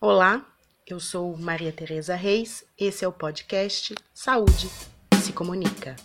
Olá, eu sou Maria Tereza Reis, esse é o podcast Saúde se Comunica.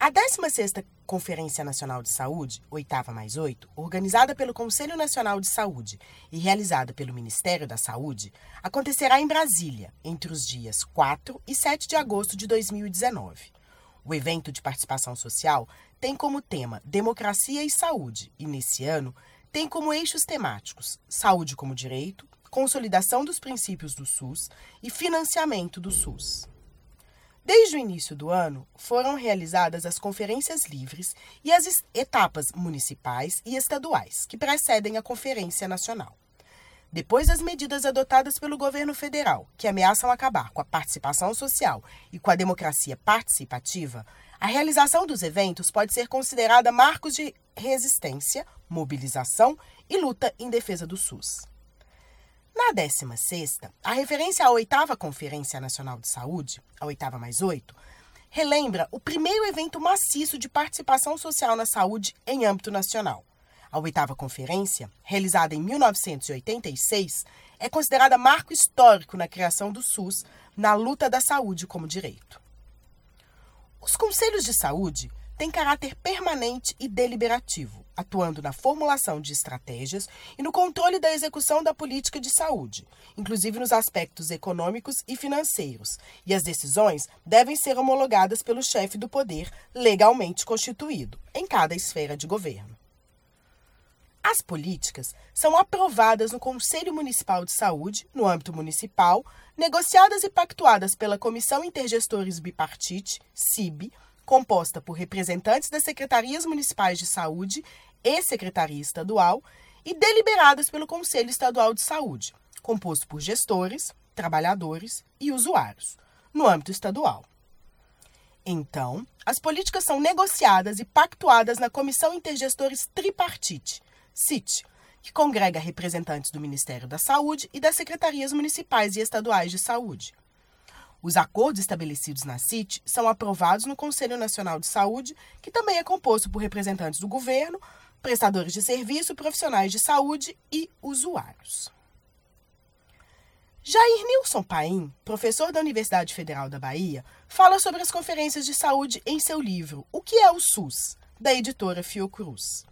A 16ª Conferência Nacional de Saúde, oitava mais oito, organizada pelo Conselho Nacional de Saúde e realizada pelo Ministério da Saúde, acontecerá em Brasília, entre os dias 4 e 7 de agosto de 2019. O evento de participação social tem como tema Democracia e Saúde e, nesse ano, tem como eixos temáticos Saúde como Direito, Consolidação dos Princípios do SUS e Financiamento do SUS. Desde o início do ano, foram realizadas as conferências livres e as etapas municipais e estaduais, que precedem a Conferência Nacional. Depois das medidas adotadas pelo governo federal, que ameaçam acabar com a participação social e com a democracia participativa, a realização dos eventos pode ser considerada marcos de resistência, mobilização e luta em defesa do SUS. Na 16ª, a referência à oitava Conferência Nacional de Saúde, a oitava mais oito, relembra o primeiro evento maciço de participação social na saúde em âmbito nacional. A oitava conferência, realizada em 1986, é considerada marco histórico na criação do SUS na luta da saúde como direito. Os conselhos de saúde têm caráter permanente e deliberativo, atuando na formulação de estratégias e no controle da execução da política de saúde, inclusive nos aspectos econômicos e financeiros, e as decisões devem ser homologadas pelo chefe do poder legalmente constituído, em cada esfera de governo. As políticas são aprovadas no Conselho Municipal de Saúde, no âmbito municipal, negociadas e pactuadas pela Comissão Intergestores Bipartite, CIB, composta por representantes das secretarias municipais de saúde e secretaria estadual, e deliberadas pelo Conselho Estadual de Saúde, composto por gestores, trabalhadores e usuários, no âmbito estadual. Então, as políticas são negociadas e pactuadas na Comissão Intergestores Tripartite, CIT, que congrega representantes do Ministério da Saúde e das secretarias municipais e estaduais de saúde. Os acordos estabelecidos na CIT são aprovados no Conselho Nacional de Saúde, que também é composto por representantes do governo, prestadores de serviço, profissionais de saúde e usuários. Jair Nilson Paim, professor da Universidade Federal da Bahia, fala sobre as conferências de saúde em seu livro O que é o SUS, da editora Fiocruz.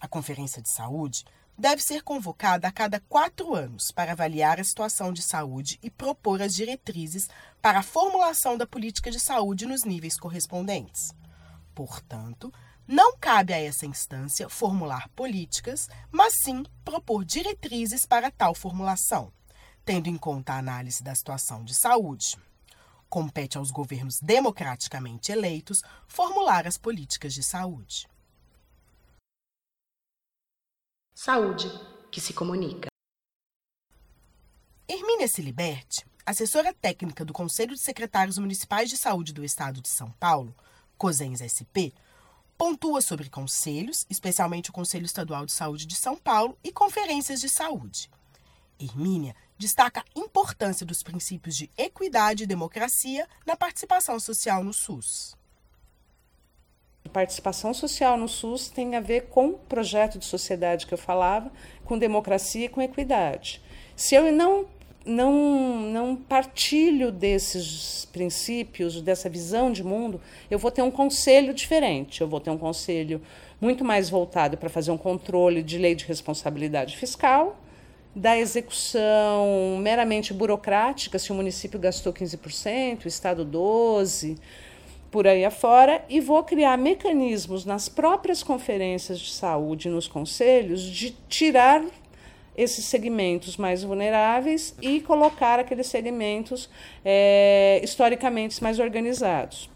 A Conferência de Saúde deve ser convocada a cada quatro anos para avaliar a situação de saúde e propor as diretrizes para a formulação da política de saúde nos níveis correspondentes. Portanto, não cabe a essa instância formular políticas, mas sim propor diretrizes para tal formulação, tendo em conta a análise da situação de saúde. Compete aos governos democraticamente eleitos formular as políticas de saúde. Saúde que se comunica. Hermínia Siliberti, assessora técnica do Conselho de Secretários Municipais de Saúde do Estado de São Paulo, COSENS SP, pontua sobre conselhos, especialmente o Conselho Estadual de Saúde de São Paulo e conferências de saúde. Hermínia destaca a importância dos princípios de equidade e democracia na participação social no SUS. Participação social no SUS tem a ver com o projeto de sociedade que eu falava, com democracia e com equidade. Se eu não não, não partilho desses princípios, dessa visão de mundo, eu vou ter um conselho diferente. Eu vou ter um conselho muito mais voltado para fazer um controle de lei de responsabilidade fiscal, da execução meramente burocrática, se o município gastou 15%, o Estado 12%, por aí afora e vou criar mecanismos nas próprias conferências de saúde, nos conselhos, de tirar esses segmentos mais vulneráveis e colocar aqueles segmentos é, historicamente mais organizados.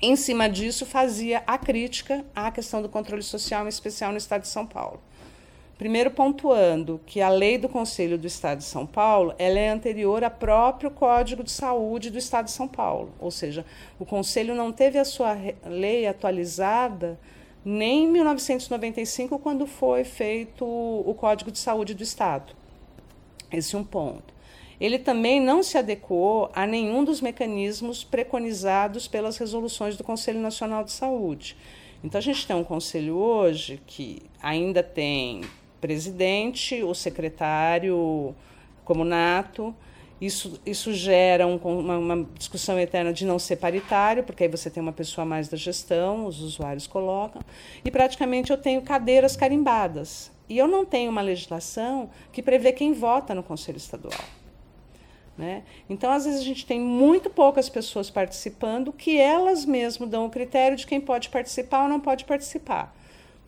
Em cima disso, fazia a crítica à questão do controle social, em especial no Estado de São Paulo. Primeiro pontuando que a lei do Conselho do Estado de São Paulo ela é anterior ao próprio Código de Saúde do Estado de São Paulo, ou seja, o Conselho não teve a sua lei atualizada nem em 1995, quando foi feito o Código de Saúde do Estado. Esse é um ponto. Ele também não se adequou a nenhum dos mecanismos preconizados pelas resoluções do Conselho Nacional de Saúde Então a gente tem um conselho hoje que ainda tem presidente, o secretário como nato. Isso, isso gera um, uma, uma, discussão eterna de não ser paritário, porque aí você tem uma pessoa mais da gestão, os usuários colocam. E praticamente eu tenho cadeiras carimbadas. E eu não tenho uma legislação que prevê quem vota no Conselho Estadual. Né? Então, às vezes, a gente tem muito poucas pessoas participando que elas mesmas dão o critério de quem pode participar ou não pode participar.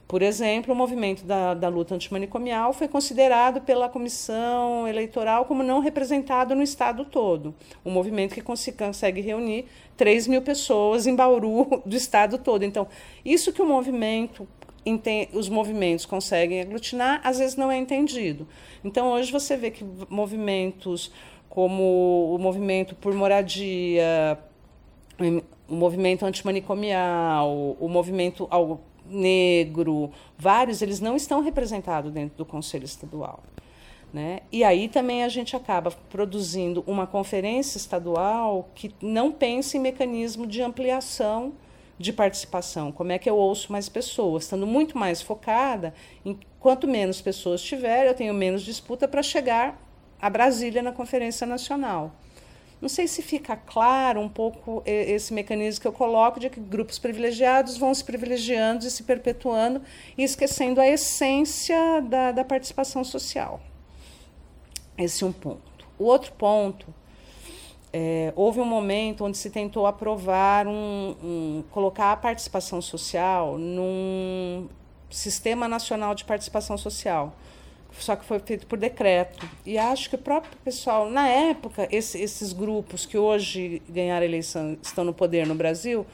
Por exemplo, o movimento da, da luta antimanicomial foi considerado pela comissão eleitoral como não representado no estado todo. Um movimento que consegue reunir 3 mil pessoas em Bauru do estado todo. Então, isso que o movimento os movimentos conseguem aglutinar, às vezes não é entendido. Então, hoje você vê que movimentos como o movimento por moradia, o movimento antimanicomial, o movimento negro, vários, eles não estão representados dentro do Conselho Estadual. Né? E aí também a gente acaba produzindo uma conferência estadual que não pensa em mecanismo de ampliação de participação, como é que eu ouço mais pessoas, estando muito mais focada em quanto menos pessoas tiver, eu tenho menos disputa para chegar a Brasília na Conferência Nacional. Não sei se fica claro um pouco esse mecanismo que eu coloco de que grupos privilegiados vão se privilegiando e se perpetuando e esquecendo a essência da, da participação social. Esse é um ponto. O outro ponto é, houve um momento onde se tentou aprovar um, um, colocar a participação social num sistema nacional de participação social só que foi feito por decreto e acho que o próprio pessoal na época esse, esses grupos que hoje ganharam eleição estão no poder no Brasil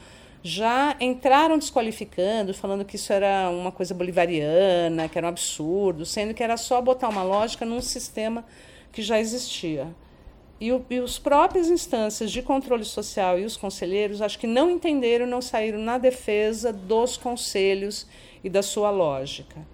já entraram desqualificando, falando que isso era uma coisa bolivariana, que era um absurdo, sendo que era só botar uma lógica num sistema que já existia. E, o, e os próprias instâncias de controle social e os conselheiros, acho que não entenderam, não saíram na defesa dos conselhos e da sua lógica.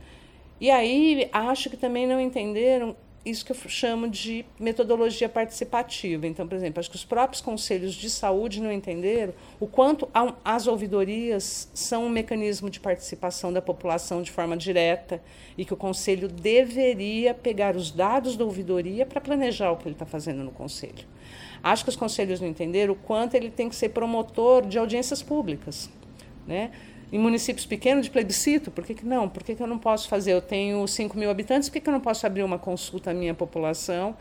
E aí acho que também não entenderam isso que eu chamo de metodologia participativa. Então, por exemplo, acho que os próprios conselhos de saúde não entenderam o quanto as ouvidorias são um mecanismo de participação da população de forma direta e que o conselho deveria pegar os dados da ouvidoria para planejar o que ele está fazendo no conselho. Acho que os conselhos não entenderam o quanto ele tem que ser promotor de audiências públicas. Né? Em municípios pequenos de plebiscito, por que, que não? Por que, que eu não posso fazer? Eu tenho 5 mil habitantes, por que, que eu não posso abrir uma consulta à minha população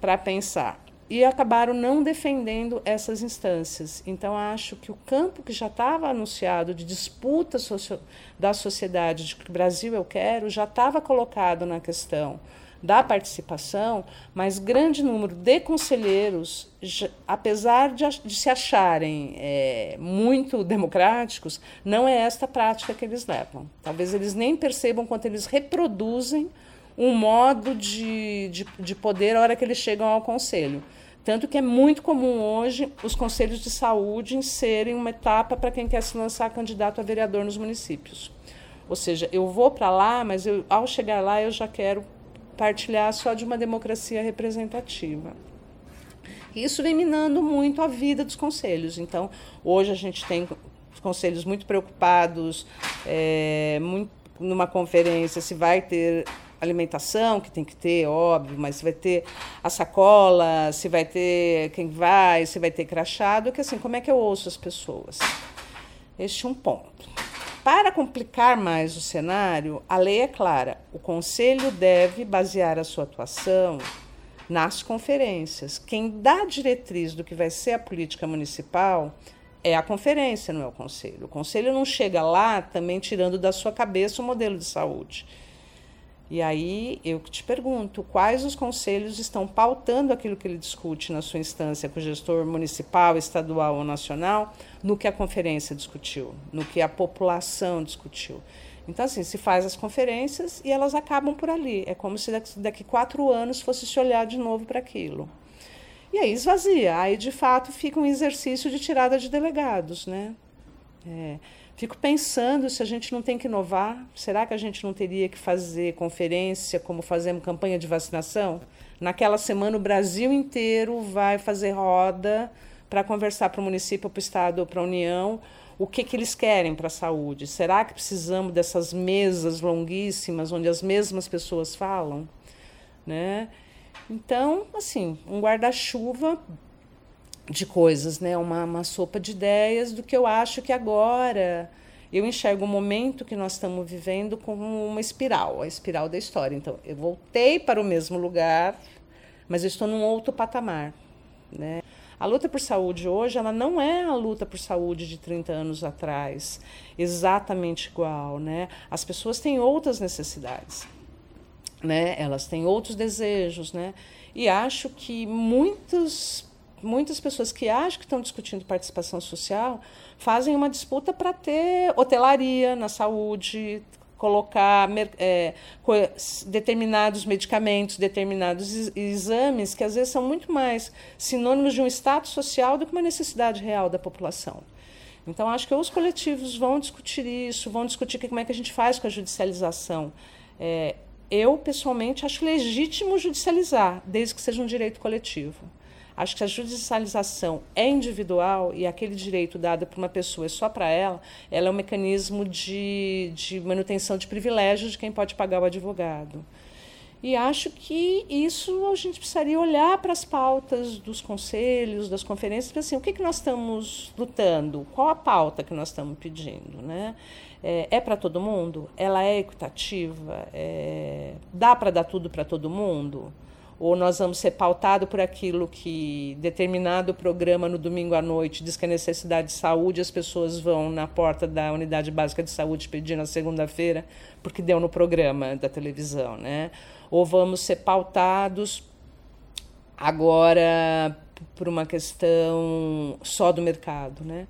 para pensar? E acabaram não defendendo essas instâncias. Então, acho que o campo que já estava anunciado de disputa da sociedade, de que Brasil eu quero, já estava colocado na questão da participação, mas grande número de conselheiros, apesar de, de se acharem é, muito democráticos, não é esta prática que eles levam. Talvez eles nem percebam quanto eles reproduzem um modo de, de, de poder a hora que eles chegam ao conselho. Tanto que é muito comum hoje os conselhos de saúde serem uma etapa para quem quer se lançar candidato a vereador nos municípios. Ou seja, eu vou para lá, mas eu, ao chegar lá eu já quero partilhar só de uma democracia representativa. Isso vem minando muito a vida dos conselhos. Então, hoje a gente tem conselhos muito preocupados, é, muito, numa conferência, se vai ter alimentação, que tem que ter, óbvio, mas se vai ter a sacola, se vai ter quem vai, se vai ter crachado, que assim, como é que eu ouço as pessoas? Este é um ponto. Para complicar mais o cenário, a lei é clara: o Conselho deve basear a sua atuação nas conferências. Quem dá a diretriz do que vai ser a política municipal é a conferência, não é o Conselho. O Conselho não chega lá também tirando da sua cabeça o modelo de saúde. E aí eu te pergunto, quais os conselhos estão pautando aquilo que ele discute na sua instância com o gestor municipal, estadual ou nacional, no que a conferência discutiu, no que a população discutiu. Então, assim, se faz as conferências e elas acabam por ali. É como se daqui, quatro anos fosse se olhar de novo para aquilo. E aí esvazia. Aí, de fato, fica um exercício de tirada de delegados, né? É. Fico pensando se a gente não tem que inovar. Será que a gente não teria que fazer conferência como fazemos campanha de vacinação? Naquela semana, o Brasil inteiro vai fazer roda para conversar para o município, para o Estado ou para a União o que, que eles querem para a saúde. Será que precisamos dessas mesas longuíssimas onde as mesmas pessoas falam? Né? Então, assim, um guarda-chuva de coisas, né? uma, uma sopa de ideias do que eu acho que agora eu enxergo o momento que nós estamos vivendo como uma espiral, a espiral da história. Então, eu voltei para o mesmo lugar, mas eu estou num outro patamar. Né? A luta por saúde hoje, ela não é a luta por saúde de 30 anos atrás, exatamente igual, né? As pessoas têm outras necessidades, né? Elas têm outros desejos, né? E acho que muitos muitas pessoas que acham que estão discutindo participação social fazem uma disputa para ter hotelaria na saúde, colocar é, determinados medicamentos, determinados exames, que às vezes são muito mais sinônimos de um status social do que uma necessidade real da população. Então, acho que os coletivos vão discutir isso, vão discutir como é que a gente faz com a judicialização. É, eu, pessoalmente, acho legítimo judicializar, desde que seja um direito coletivo. Acho que a judicialização é individual e aquele direito dado por uma pessoa é só para ela, ela é um mecanismo de, de manutenção de privilégios de quem pode pagar o advogado. E acho que isso a gente precisaria olhar para as pautas dos conselhos, das conferências, para assim, o que, que nós estamos lutando? Qual a pauta que nós estamos pedindo? Né? É, é para todo mundo? Ela é equitativa? É, dá para dar tudo para todo mundo? Ou nós vamos ser pautados por aquilo que determinado programa no domingo à noite diz que é necessidade de saúde, as pessoas vão na porta da unidade básica de saúde pedir na segunda-feira, porque deu no programa da televisão, né? Ou vamos ser pautados agora por uma questão só do mercado, né?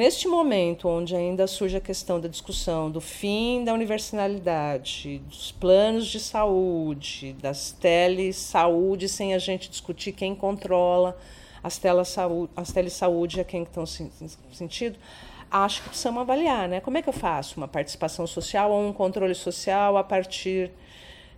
Neste momento, onde ainda surge a questão da discussão do fim da universalidade, dos planos de saúde, das telesaúde, sem a gente discutir quem controla as telesaúde, as telesaúde a quem estão sentido, acho que precisamos avaliar, né? Como é que eu faço uma participação social ou um controle social a partir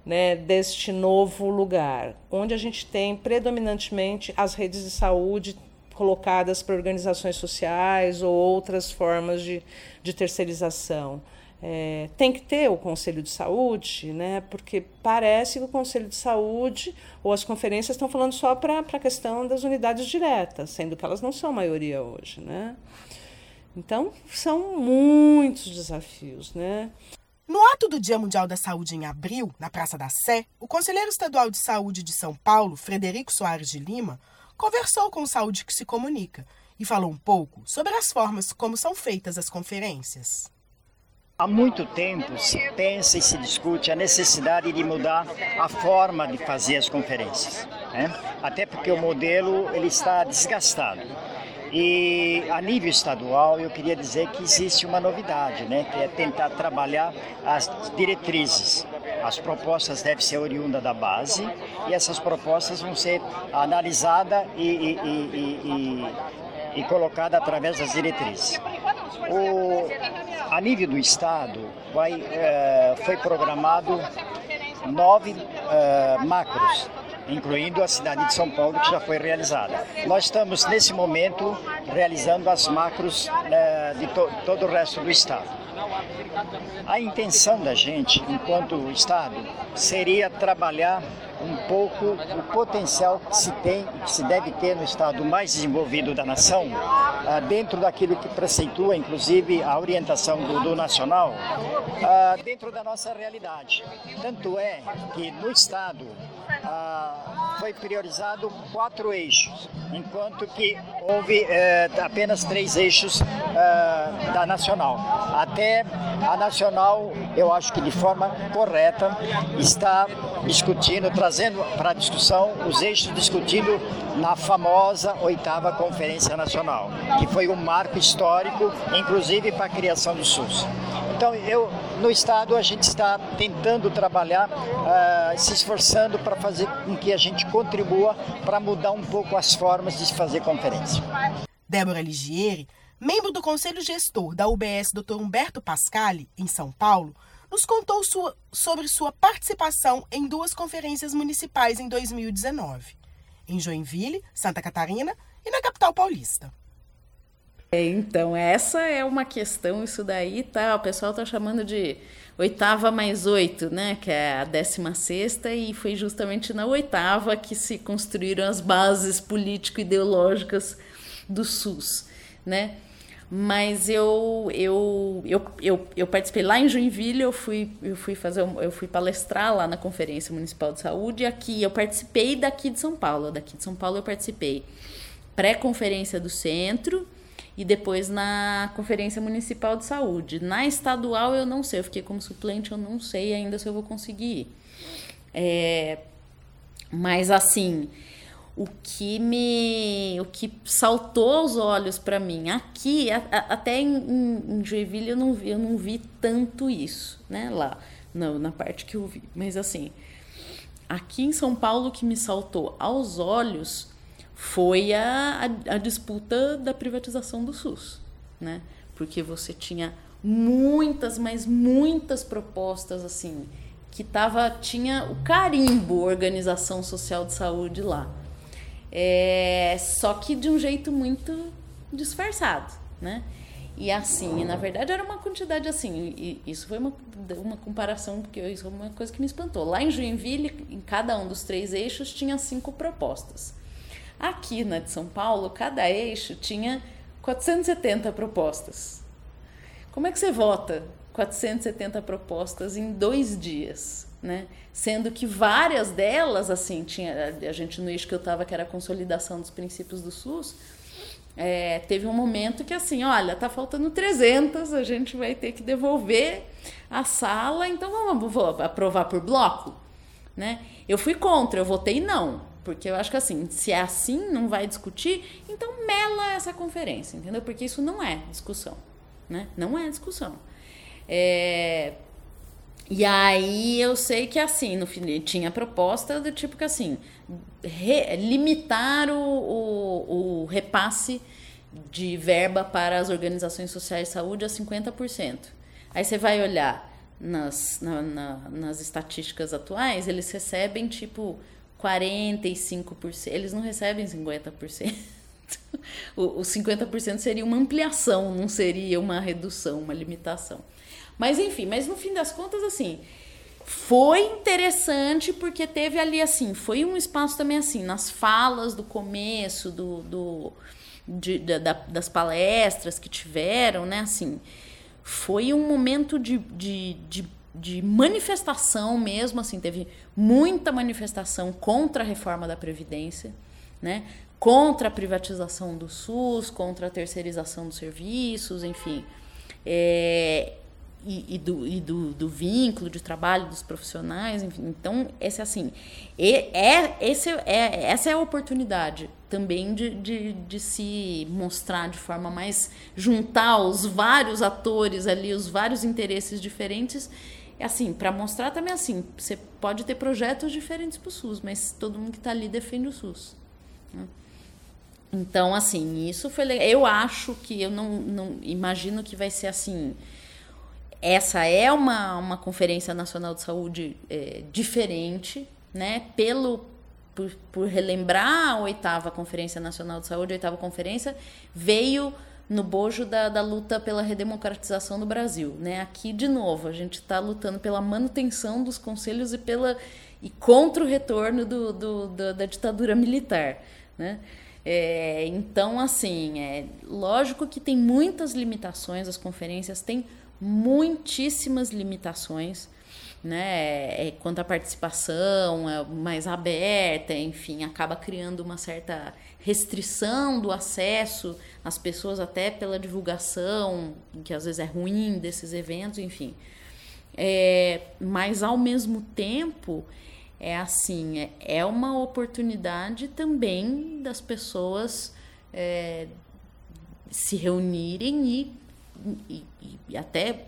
né, deste novo lugar, onde a gente tem predominantemente as redes de saúde colocadas para organizações sociais ou outras formas de, de terceirização. É, tem que ter o Conselho de Saúde, né, porque parece que o Conselho de Saúde ou as conferências estão falando só para a questão das unidades diretas, sendo que elas não são a maioria hoje. Né? Então, são muitos desafios. Né? No ato do Dia Mundial da Saúde em abril, na Praça da Sé, o conselheiro estadual de saúde de São Paulo, Frederico Soares de Lima, conversou com o Saúde que se comunica e falou um pouco sobre as formas como são feitas as conferências. Há muito tempo se pensa e se discute a necessidade de mudar a forma de fazer as conferências, né? até porque o modelo ele está desgastado. E a nível estadual, eu queria dizer que existe uma novidade, né, que é tentar trabalhar as diretrizes. As propostas devem ser oriundas da base e essas propostas vão ser analisadas e, e, e, e, e colocadas através das diretrizes. O, a nível do Estado, vai, é, foi programado nove é, macros incluindo a cidade de São Paulo, que já foi realizada. Nós estamos, nesse momento, realizando as macros né, de to todo o resto do Estado. A intenção da gente, enquanto Estado, seria trabalhar um pouco o potencial que se tem que se deve ter no Estado mais desenvolvido da nação, ah, dentro daquilo que preceitua, inclusive, a orientação do, do Nacional, ah, dentro da nossa realidade. Tanto é que no Estado ah, foi priorizado quatro eixos, enquanto que houve eh, apenas três eixos da Nacional. Até a Nacional, eu acho que de forma correta, está discutindo, trazendo para a discussão os eixos discutidos na famosa oitava Conferência Nacional, que foi um marco histórico, inclusive para a criação do SUS. Então, eu, no Estado, a gente está tentando trabalhar, uh, se esforçando para fazer com que a gente contribua para mudar um pouco as formas de se fazer conferência. Débora Ligieri, membro do Conselho Gestor da UBS Dr. Humberto Pascali, em São Paulo, nos contou sua, sobre sua participação em duas conferências municipais em 2019, em Joinville, Santa Catarina e na capital paulista. É, então, essa é uma questão, isso daí tá, o pessoal tá chamando de oitava mais oito, né, que é a décima sexta, e foi justamente na oitava que se construíram as bases político-ideológicas do SUS, né, mas eu, eu, eu, eu, eu participei lá em Joinville, eu fui, eu fui fazer, eu fui palestrar lá na Conferência Municipal de Saúde, e aqui eu participei daqui de São Paulo, daqui de São Paulo eu participei. Pré-conferência do centro, e depois na Conferência Municipal de Saúde. Na estadual eu não sei, eu fiquei como suplente, eu não sei ainda se eu vou conseguir ir. É, mas assim, o que me o que saltou aos olhos para mim aqui a, a, até em, em, Joinville eu não vi eu não vi tanto isso né lá não, na parte que eu vi mas assim aqui em São Paulo o que me saltou aos olhos foi a, a, a disputa da privatização do SUS, né? Porque você tinha muitas, mas muitas propostas assim que tava tinha o carimbo Organização Social de Saúde lá, é, só que de um jeito muito disfarçado, né? E assim, na verdade era uma quantidade assim, isso foi uma, uma comparação, porque isso é uma coisa que me espantou. Lá em Joinville, em cada um dos três eixos, tinha cinco propostas. Aqui na de São Paulo, cada eixo tinha 470 propostas. Como é que você vota 470 propostas em dois dias? Né? Sendo que várias delas, assim, tinha a gente no eixo que eu estava, que era a consolidação dos princípios do SUS, é, teve um momento que assim, olha, tá faltando 300, a gente vai ter que devolver a sala, então vamos, vamos aprovar por bloco, né? Eu fui contra, eu votei não, porque eu acho que assim, se é assim, não vai discutir, então mela essa conferência, entendeu? Porque isso não é discussão, né? Não é discussão. É... E aí eu sei que assim, no fim, tinha proposta do tipo que assim, re, limitar o, o, o repasse de verba para as organizações sociais de saúde a 50%. Aí você vai olhar nas, na, na, nas estatísticas atuais, eles recebem tipo 45%. Eles não recebem 50%. o, o 50% seria uma ampliação, não seria uma redução, uma limitação. Mas enfim, mas no fim das contas, assim, foi interessante porque teve ali assim, foi um espaço também assim, nas falas do começo, do, do de, da, das palestras que tiveram, né? Assim, foi um momento de, de, de de manifestação mesmo, assim, teve muita manifestação contra a reforma da Previdência, né? contra a privatização do SUS, contra a terceirização dos serviços, enfim. É, e, e, do, e do, do, vínculo de trabalho dos profissionais, enfim. Então, esse assim, é, esse é, essa é a oportunidade também de, de, de se mostrar de forma mais juntar os vários atores ali, os vários interesses diferentes assim, para mostrar também assim, você pode ter projetos diferentes para o SUS, mas todo mundo que está ali defende o SUS. Né? Então, assim, isso foi legal. Eu acho que eu não, não imagino que vai ser assim. Essa é uma, uma conferência nacional de saúde é, diferente, né? Pelo por, por relembrar a oitava conferência nacional de saúde, a oitava conferência veio no bojo da, da luta pela redemocratização do Brasil. Né? Aqui, de novo, a gente está lutando pela manutenção dos conselhos e, pela, e contra o retorno do, do, do da ditadura militar. Né? É, então, assim, é lógico que tem muitas limitações, as conferências têm muitíssimas limitações, né? É, quanto à participação, é mais aberta, enfim, acaba criando uma certa restrição do acesso às pessoas, até pela divulgação, que às vezes é ruim desses eventos, enfim. É, mas ao mesmo tempo é assim é, é uma oportunidade também das pessoas é, se reunirem e, e, e até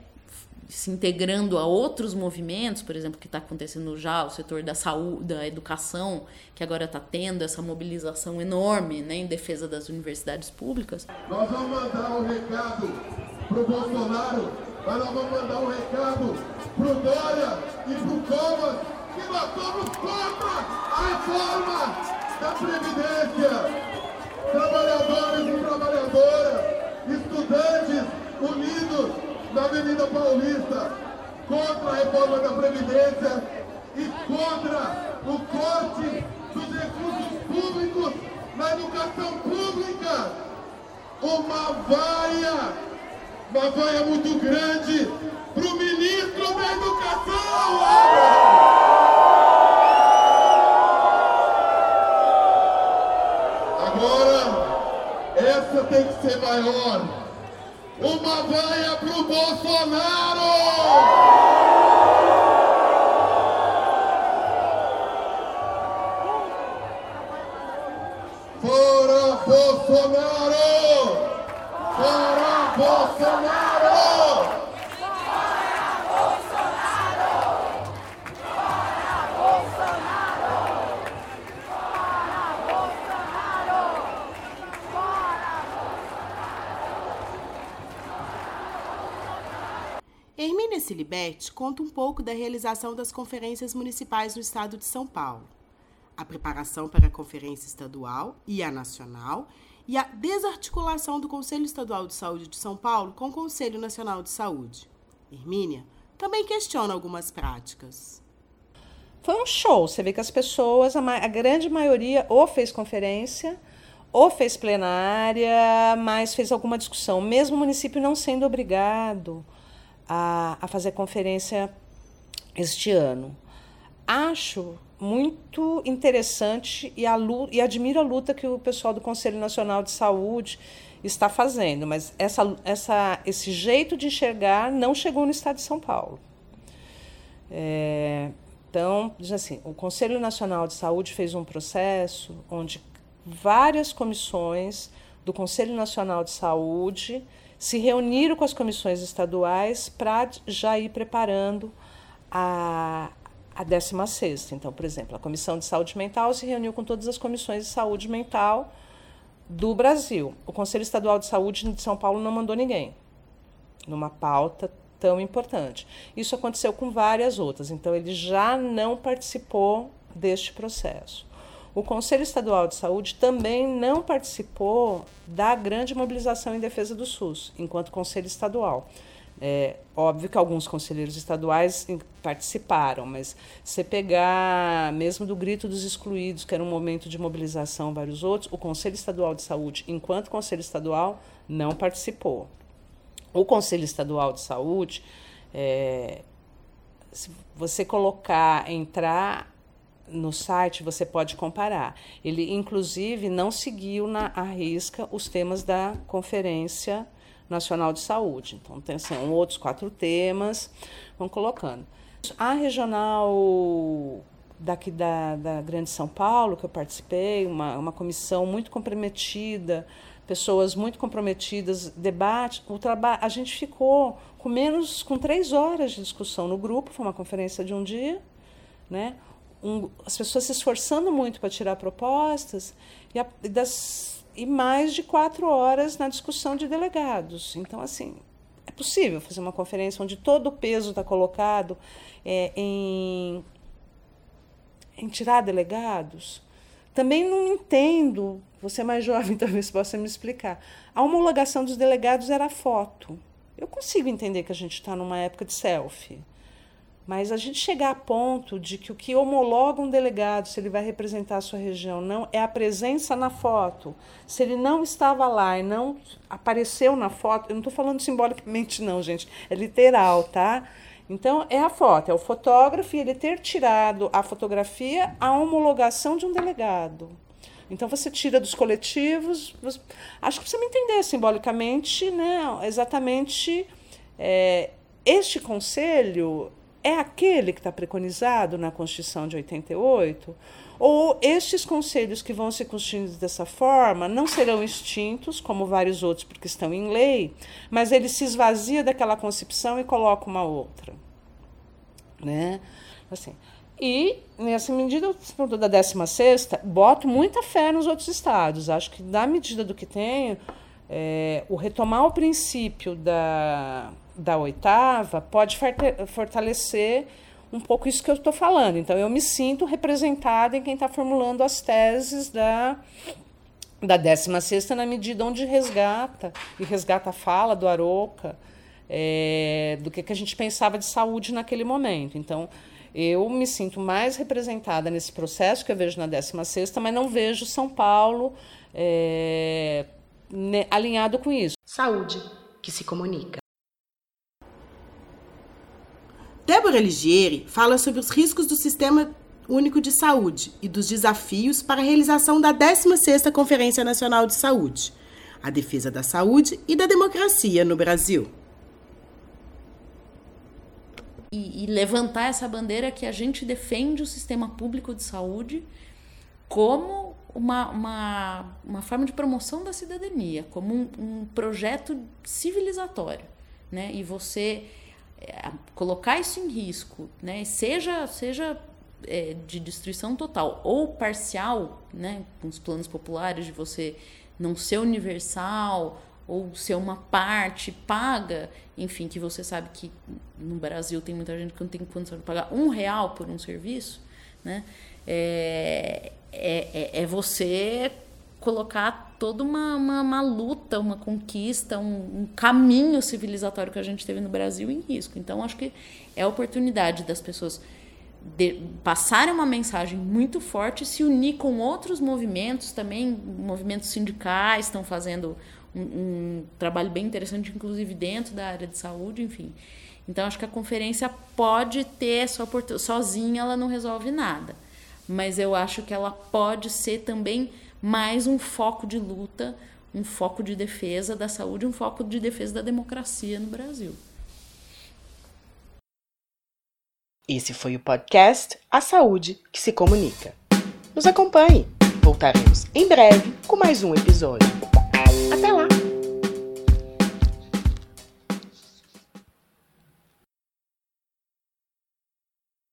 se integrando a outros movimentos, por exemplo, que está acontecendo já, o setor da saúde, da educação, que agora está tendo essa mobilização enorme né, em defesa das universidades públicas. Nós vamos mandar um recado para o Bolsonaro, mas nós vamos mandar um recado para o Dória e para o Comas, que nós somos contra a reforma da Previdência. Trabalhadores e trabalhadoras estudantes unidos na Avenida Paulista contra a reforma da Previdência e contra o corte dos recursos públicos na educação pública. Uma vaia, uma vaia muito grande para o ministro da Educação. Agora, essa tem que ser maior. Uma vaia Bolsonaro! Silibetti conta um pouco da realização das conferências municipais no estado de São Paulo, a preparação para a conferência estadual e a nacional e a desarticulação do Conselho Estadual de Saúde de São Paulo com o Conselho Nacional de Saúde. Hermínia também questiona algumas práticas. Foi um show. Você vê que as pessoas, a, a grande maioria, ou fez conferência, ou fez plenária, mas fez alguma discussão, mesmo o município não sendo obrigado a, a fazer conferência este ano. Acho muito interessante e, a, e admiro a luta que o pessoal do Conselho Nacional de Saúde está fazendo, mas essa, essa, esse jeito de enxergar não chegou no estado de São Paulo. É, então, diz assim, o Conselho Nacional de Saúde fez um processo onde várias comissões do Conselho Nacional de Saúde se reuniram com as comissões estaduais para já ir preparando a, a 16 Então, por exemplo, a Comissão de Saúde Mental se reuniu com todas as comissões de saúde mental do Brasil. O Conselho Estadual de Saúde de São Paulo não mandou ninguém numa pauta tão importante. Isso aconteceu com várias outras, então ele já não participou deste processo. O Conselho Estadual de Saúde também não participou da grande mobilização em defesa do SUS, enquanto Conselho Estadual. É óbvio que alguns conselheiros estaduais participaram, mas se pegar mesmo do grito dos excluídos, que era um momento de mobilização, vários outros, o Conselho Estadual de Saúde, enquanto Conselho Estadual, não participou. O Conselho Estadual de Saúde, é, se você colocar, entrar no site, você pode comparar. Ele, inclusive, não seguiu na risca os temas da Conferência Nacional de Saúde. Então, tem, são outros quatro temas, vão colocando. A regional daqui da, da Grande São Paulo, que eu participei, uma, uma comissão muito comprometida, pessoas muito comprometidas, debate, o trabalho, a gente ficou com menos, com três horas de discussão no grupo, foi uma conferência de um dia, né? Um, as pessoas se esforçando muito para tirar propostas e, a, das e mais de quatro horas na discussão de delegados. Então, assim, é possível fazer uma conferência onde todo o peso está colocado é, em, em tirar delegados? Também não entendo, você é mais jovem talvez possa me explicar. A homologação dos delegados era foto. Eu consigo entender que a gente está numa época de selfie. Mas a gente chegar a ponto de que o que homologa um delegado, se ele vai representar a sua região, não é a presença na foto. Se ele não estava lá e não apareceu na foto, eu não estou falando simbolicamente, não, gente, é literal, tá? Então, é a foto, é o fotógrafo e ele ter tirado a fotografia, a homologação de um delegado. Então, você tira dos coletivos. Você, acho que me entender simbolicamente, né, exatamente. É, este conselho é aquele que está preconizado na Constituição de 88? Ou estes conselhos que vão se constituindo dessa forma não serão extintos, como vários outros, porque estão em lei, mas ele se esvazia daquela concepção e coloca uma outra. Né? Assim, e, nessa medida, da 16, boto muita fé nos outros estados. Acho que, na medida do que tenho, é, o retomar o princípio da da oitava pode fortalecer um pouco isso que eu estou falando. Então, eu me sinto representada em quem está formulando as teses da, da 16 na medida onde resgata, e resgata a fala do Aroca, é, do que, que a gente pensava de saúde naquele momento. Então, eu me sinto mais representada nesse processo que eu vejo na 16 mas não vejo São Paulo é, alinhado com isso. Saúde que se comunica. Débora Ligieri fala sobre os riscos do Sistema Único de Saúde e dos desafios para a realização da 16ª Conferência Nacional de Saúde, a defesa da saúde e da democracia no Brasil. E, e levantar essa bandeira que a gente defende o sistema público de saúde como uma, uma, uma forma de promoção da cidadania, como um, um projeto civilizatório. Né? E você colocar isso em risco, né? seja, seja é, de destruição total ou parcial, né? com os planos populares de você não ser universal ou ser uma parte paga, enfim, que você sabe que no Brasil tem muita gente que não tem condição de pagar um real por um serviço, né? É, é, é, é você colocar toda uma, uma, uma luta, uma conquista, um, um, caminho civilizatório que a gente teve no Brasil em risco. Então, acho que é a oportunidade das pessoas de, passarem uma mensagem muito forte, se unir com outros movimentos também, movimentos sindicais estão fazendo um, um trabalho bem interessante, inclusive dentro da área de saúde, enfim. Então, acho que a conferência pode ter essa oportunidade. Sozinha, ela não resolve nada. Mas eu acho que ela pode ser também mais um foco de luta, um foco de defesa da saúde, um foco de defesa da democracia no Brasil. Esse foi o podcast A Saúde que se Comunica. Nos acompanhe. Voltaremos em breve com mais um episódio. Até lá!